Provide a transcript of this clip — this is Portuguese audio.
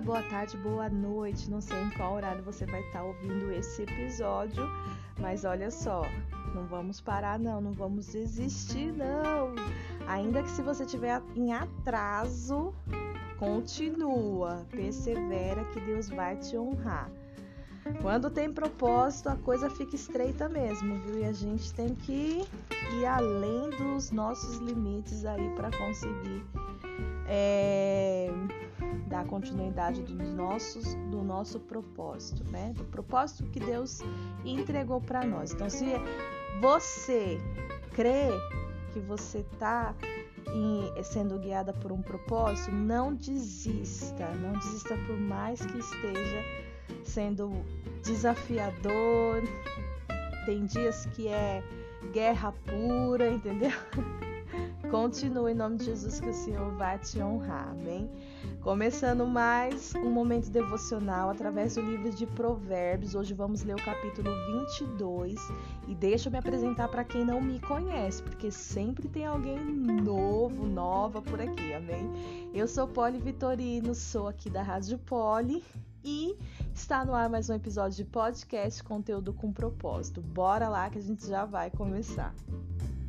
boa tarde, boa noite. Não sei em qual horário você vai estar ouvindo esse episódio, mas olha só, não vamos parar não, não vamos desistir não. Ainda que se você estiver em atraso, continua, persevera que Deus vai te honrar. Quando tem propósito, a coisa fica estreita mesmo, viu? E a gente tem que ir além dos nossos limites aí para conseguir é, dar continuidade dos nossos, do nosso propósito, né? Do propósito que Deus entregou para nós. Então, se você crê que você está sendo guiada por um propósito, não desista, não desista por mais que esteja sendo desafiador. Tem dias que é guerra pura, entendeu? Continue em nome de Jesus que o Senhor vai te honrar, amém? Começando mais um momento devocional através do livro de Provérbios. Hoje vamos ler o capítulo 22 e deixa eu me apresentar para quem não me conhece, porque sempre tem alguém novo, nova por aqui, amém? Eu sou Poli Vitorino, sou aqui da Rádio Poli e está no ar mais um episódio de podcast Conteúdo com Propósito. Bora lá que a gente já vai começar. Música